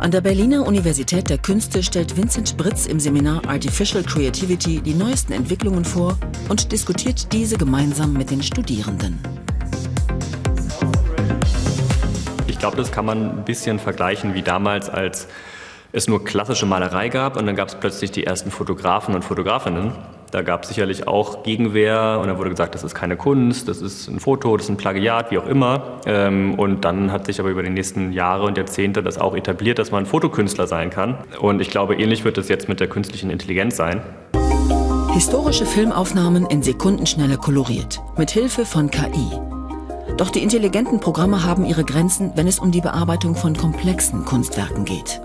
An der Berliner Universität der Künste stellt Vincent Britz im Seminar Artificial Creativity die neuesten Entwicklungen vor und diskutiert diese gemeinsam mit den Studierenden. Ich glaube, das kann man ein bisschen vergleichen wie damals, als es nur klassische Malerei gab und dann gab es plötzlich die ersten Fotografen und Fotografinnen. Da gab es sicherlich auch Gegenwehr und da wurde gesagt, das ist keine Kunst, das ist ein Foto, das ist ein Plagiat, wie auch immer. Ähm, und dann hat sich aber über die nächsten Jahre und Jahrzehnte das auch etabliert, dass man Fotokünstler sein kann. Und ich glaube, ähnlich wird es jetzt mit der künstlichen Intelligenz sein. Historische Filmaufnahmen in Sekundenschnelle koloriert, mit Hilfe von KI. Doch die intelligenten Programme haben ihre Grenzen, wenn es um die Bearbeitung von komplexen Kunstwerken geht.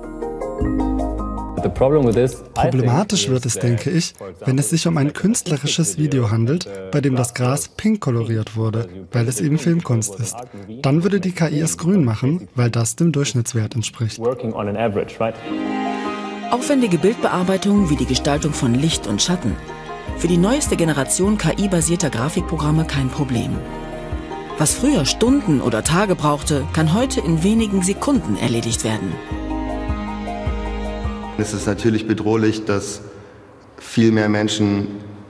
Problematisch wird es, denke ich, wenn es sich um ein künstlerisches Video handelt, bei dem das Gras pink koloriert wurde, weil es eben Filmkunst ist. Dann würde die KI es grün machen, weil das dem Durchschnittswert entspricht. Aufwendige Bildbearbeitung wie die Gestaltung von Licht und Schatten. Für die neueste Generation KI-basierter Grafikprogramme kein Problem. Was früher Stunden oder Tage brauchte, kann heute in wenigen Sekunden erledigt werden. Es ist natürlich bedrohlich, dass viel mehr Menschen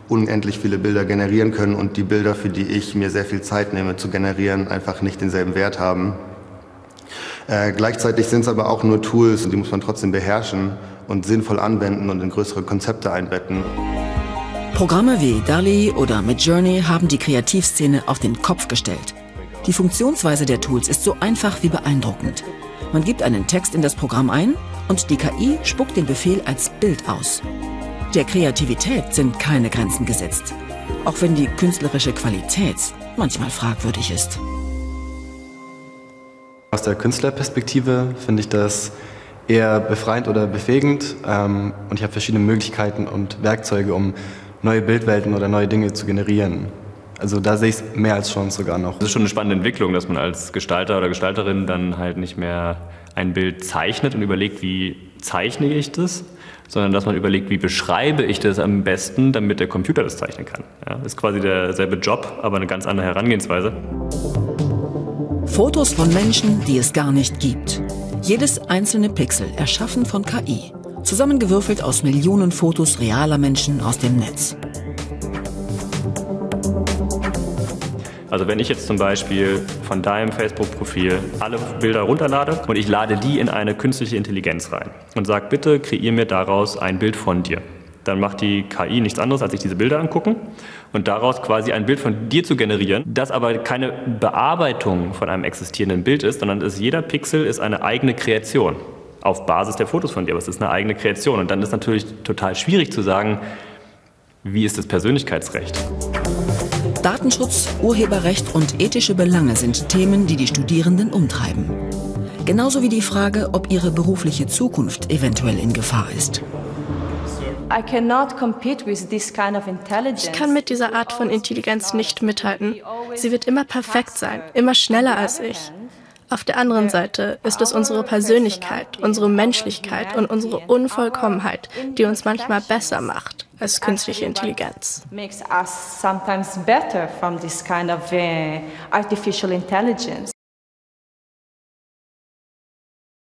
unendlich viele Bilder generieren können und die Bilder, für die ich mir sehr viel Zeit nehme zu generieren, einfach nicht denselben Wert haben. Äh, gleichzeitig sind es aber auch nur Tools, die muss man trotzdem beherrschen und sinnvoll anwenden und in größere Konzepte einbetten. Programme wie DALI oder Midjourney haben die Kreativszene auf den Kopf gestellt. Die Funktionsweise der Tools ist so einfach wie beeindruckend. Man gibt einen Text in das Programm ein und die KI spuckt den Befehl als Bild aus. Der Kreativität sind keine Grenzen gesetzt, auch wenn die künstlerische Qualität manchmal fragwürdig ist. Aus der Künstlerperspektive finde ich das eher befreiend oder befähigend ähm, und ich habe verschiedene Möglichkeiten und Werkzeuge, um neue Bildwelten oder neue Dinge zu generieren. Also da sehe ich es mehr als Chance sogar noch. Das ist schon eine spannende Entwicklung, dass man als Gestalter oder Gestalterin dann halt nicht mehr ein Bild zeichnet und überlegt, wie zeichne ich das, sondern dass man überlegt, wie beschreibe ich das am besten, damit der Computer das zeichnen kann. Ja, ist quasi derselbe Job, aber eine ganz andere Herangehensweise. Fotos von Menschen, die es gar nicht gibt. Jedes einzelne Pixel erschaffen von KI, zusammengewürfelt aus Millionen Fotos realer Menschen aus dem Netz. Also wenn ich jetzt zum Beispiel von deinem Facebook-Profil alle Bilder runterlade und ich lade die in eine künstliche Intelligenz rein und sage, bitte kreier mir daraus ein Bild von dir. Dann macht die KI nichts anderes, als sich diese Bilder angucken und daraus quasi ein Bild von dir zu generieren, das aber keine Bearbeitung von einem existierenden Bild ist, sondern ist, jeder Pixel ist eine eigene Kreation auf Basis der Fotos von dir, aber es ist eine eigene Kreation. Und dann ist natürlich total schwierig zu sagen, wie ist das Persönlichkeitsrecht? Datenschutz, Urheberrecht und ethische Belange sind Themen, die die Studierenden umtreiben. Genauso wie die Frage, ob ihre berufliche Zukunft eventuell in Gefahr ist. Ich kann mit dieser Art von Intelligenz nicht mithalten. Sie wird immer perfekt sein, immer schneller als ich. Auf der anderen Seite ist es unsere Persönlichkeit, unsere Menschlichkeit und unsere Unvollkommenheit, die uns manchmal besser macht als künstliche Intelligenz. Makes us sometimes better from this kind of uh, artificial intelligence.